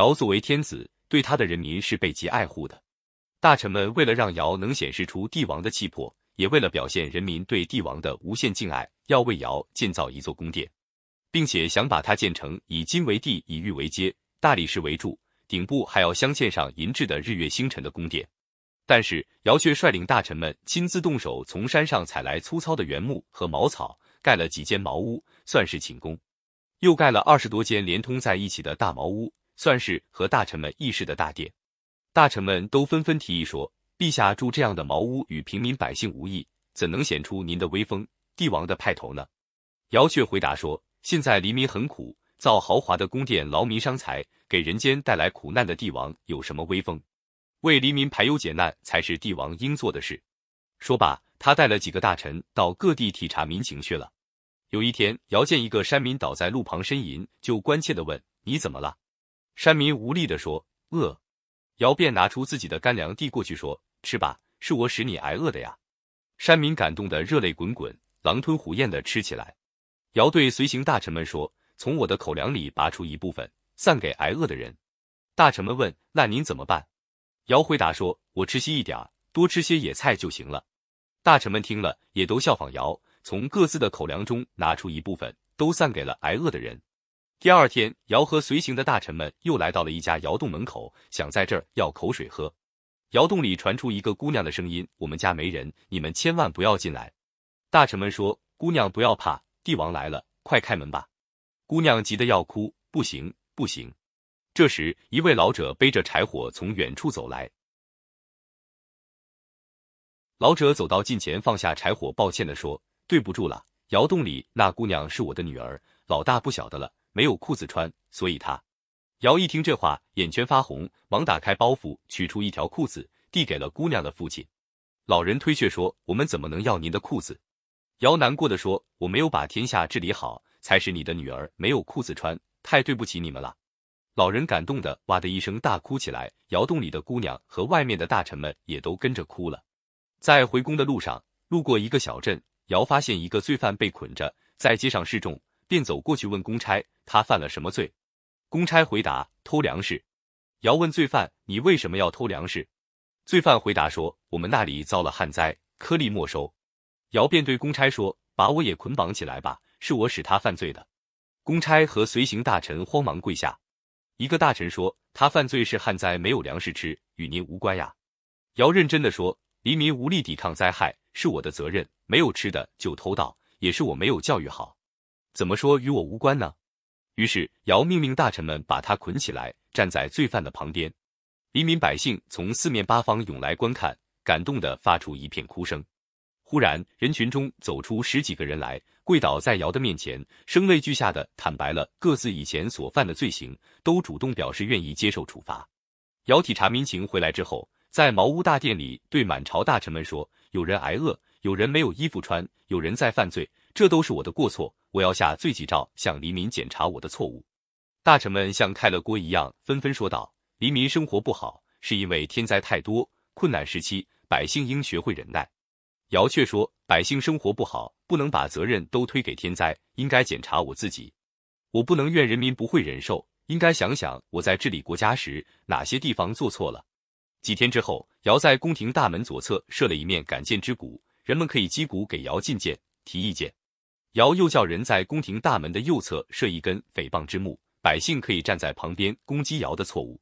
尧作为天子，对他的人民是备极爱护的。大臣们为了让尧能显示出帝王的气魄，也为了表现人民对帝王的无限敬爱，要为尧建造一座宫殿，并且想把它建成以金为地，以玉为阶，大理石为柱，顶部还要镶嵌上银质的日月星辰的宫殿。但是尧却率领大臣们亲自动手，从山上采来粗糙的原木和茅草，盖了几间茅屋，算是寝宫；又盖了二十多间连通在一起的大茅屋，算是和大臣们议事的大殿。大臣们都纷纷提议说：“陛下住这样的茅屋，与平民百姓无异，怎能显出您的威风、帝王的派头呢？”尧却回答说：“现在黎民很苦，造豪华的宫殿劳民伤财，给人间带来苦难的帝王有什么威风？”为黎民排忧解难才是帝王应做的事。说罢，他带了几个大臣到各地体察民情去了。有一天，尧见一个山民倒在路旁呻吟，就关切地问：“你怎么了？”山民无力地说：“饿。”尧便拿出自己的干粮递过去，说：“吃吧，是我使你挨饿的呀。”山民感动得热泪滚滚，狼吞虎咽地吃起来。尧对随行大臣们说：“从我的口粮里拔出一部分，散给挨饿的人。”大臣们问：“那您怎么办？”尧回答说：“我吃稀一点多吃些野菜就行了。”大臣们听了，也都效仿尧，从各自的口粮中拿出一部分，都散给了挨饿的人。第二天，尧和随行的大臣们又来到了一家窑洞门口，想在这儿要口水喝。窑洞里传出一个姑娘的声音：“我们家没人，你们千万不要进来。”大臣们说：“姑娘不要怕，帝王来了，快开门吧。”姑娘急得要哭：“不行，不行。”这时，一位老者背着柴火从远处走来。老者走到近前，放下柴火，抱歉地说：“对不住了，窑洞里那姑娘是我的女儿，老大不晓得了，没有裤子穿，所以她……”尧一听这话，眼圈发红，忙打开包袱，取出一条裤子，递给了姑娘的父亲。老人推却说：“我们怎么能要您的裤子？”尧难过的说：“我没有把天下治理好，才使你的女儿没有裤子穿，太对不起你们了。”老人感动的哇的一声大哭起来，窑洞里的姑娘和外面的大臣们也都跟着哭了。在回宫的路上，路过一个小镇，尧发现一个罪犯被捆着在街上示众，便走过去问公差他犯了什么罪。公差回答偷粮食。尧问罪犯你为什么要偷粮食？罪犯回答说我们那里遭了旱灾，颗粒没收。尧便对公差说把我也捆绑起来吧，是我使他犯罪的。公差和随行大臣慌忙跪下。一个大臣说：“他犯罪是旱灾，没有粮食吃，与您无关呀。”尧认真的说：“黎民无力抵抗灾害，是我的责任。没有吃的就偷盗，也是我没有教育好，怎么说与我无关呢？”于是尧命令大臣们把他捆起来，站在罪犯的旁边。黎民百姓从四面八方涌来观看，感动的发出一片哭声。忽然，人群中走出十几个人来，跪倒在尧的面前，声泪俱下的坦白了各自以前所犯的罪行，都主动表示愿意接受处罚。尧体察民情回来之后，在茅屋大殿里对满朝大臣们说：“有人挨饿，有人没有衣服穿，有人在犯罪，这都是我的过错，我要下罪己诏，向黎民检查我的错误。”大臣们像开了锅一样，纷纷说道：“黎民生活不好，是因为天灾太多，困难时期，百姓应学会忍耐。”尧却说：“百姓生活不好，不能把责任都推给天灾，应该检查我自己。我不能怨人民不会忍受，应该想想我在治理国家时哪些地方做错了。”几天之后，尧在宫廷大门左侧设了一面敢谏之鼓，人们可以击鼓给尧进谏、提意见。尧又叫人在宫廷大门的右侧设一根诽谤之木，百姓可以站在旁边攻击尧的错误。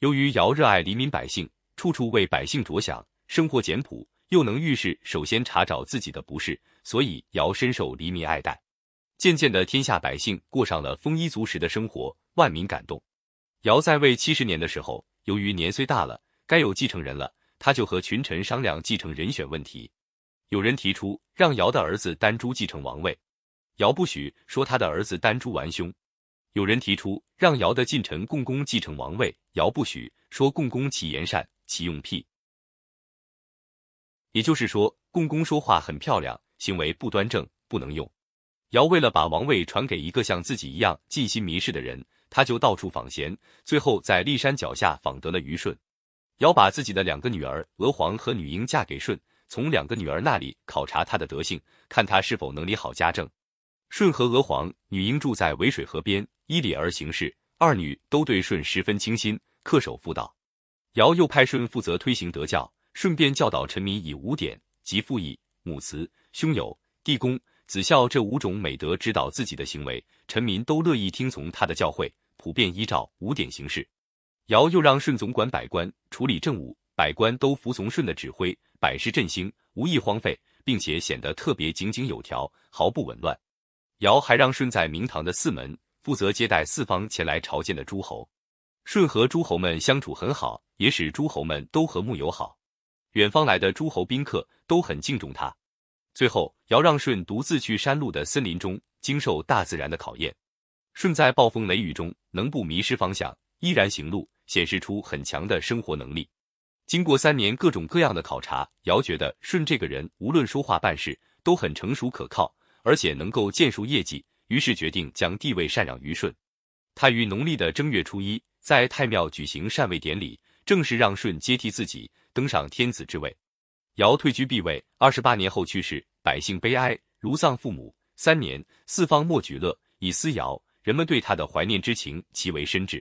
由于尧热爱黎民百姓，处处为百姓着想，生活简朴。又能遇事首先查找自己的不是，所以尧深受黎民爱戴。渐渐的，天下百姓过上了丰衣足食的生活，万民感动。尧在位七十年的时候，由于年岁大了，该有继承人了，他就和群臣商量继承人选问题。有人提出让尧的儿子丹朱继承王位，尧不许，说他的儿子丹朱玩凶。有人提出让尧的近臣共工继承王位，尧不许，说共工其言善，其用辟。也就是说，共工说话很漂亮，行为不端正，不能用。尧为了把王位传给一个像自己一样尽心迷事的人，他就到处访贤，最后在骊山脚下访得了虞舜。尧把自己的两个女儿娥皇和女英嫁给舜，从两个女儿那里考察她的德性，看她是否能理好家政。舜和娥皇、女英住在渭水河边，依礼而行事，二女都对舜十分倾心，恪守妇道。尧又派舜负责推行德教，顺便教导臣民以五典，即父义、母慈、兄友、弟恭、子孝这五种美德指导自己的行为，臣民都乐意听从他的教诲，普遍依照五典行事。尧又让舜总管百官，处理政务，百官都服从舜的指挥，百事振兴，无一荒废，并且显得特别井井有条，毫不紊乱。尧还让舜在明堂的四门负责接待四方前来朝见的诸侯，舜和诸侯们相处很好，也使诸侯们都和睦友好。远方来的诸侯宾客都很敬重他。最后，尧让舜独自去山路的森林中，经受大自然的考验。舜在暴风雷雨中能不迷失方向，依然行路。显示出很强的生活能力。经过三年各种各样的考察，尧觉得舜这个人无论说话办事都很成熟可靠，而且能够建树业绩，于是决定将地位禅让于舜。他于农历的正月初一，在太庙举行禅位典礼，正式让舜接替自己登上天子之位。尧退居避位，二十八年后去世，百姓悲哀，如丧父母。三年，四方莫举乐，以思尧，人们对他的怀念之情极为深挚。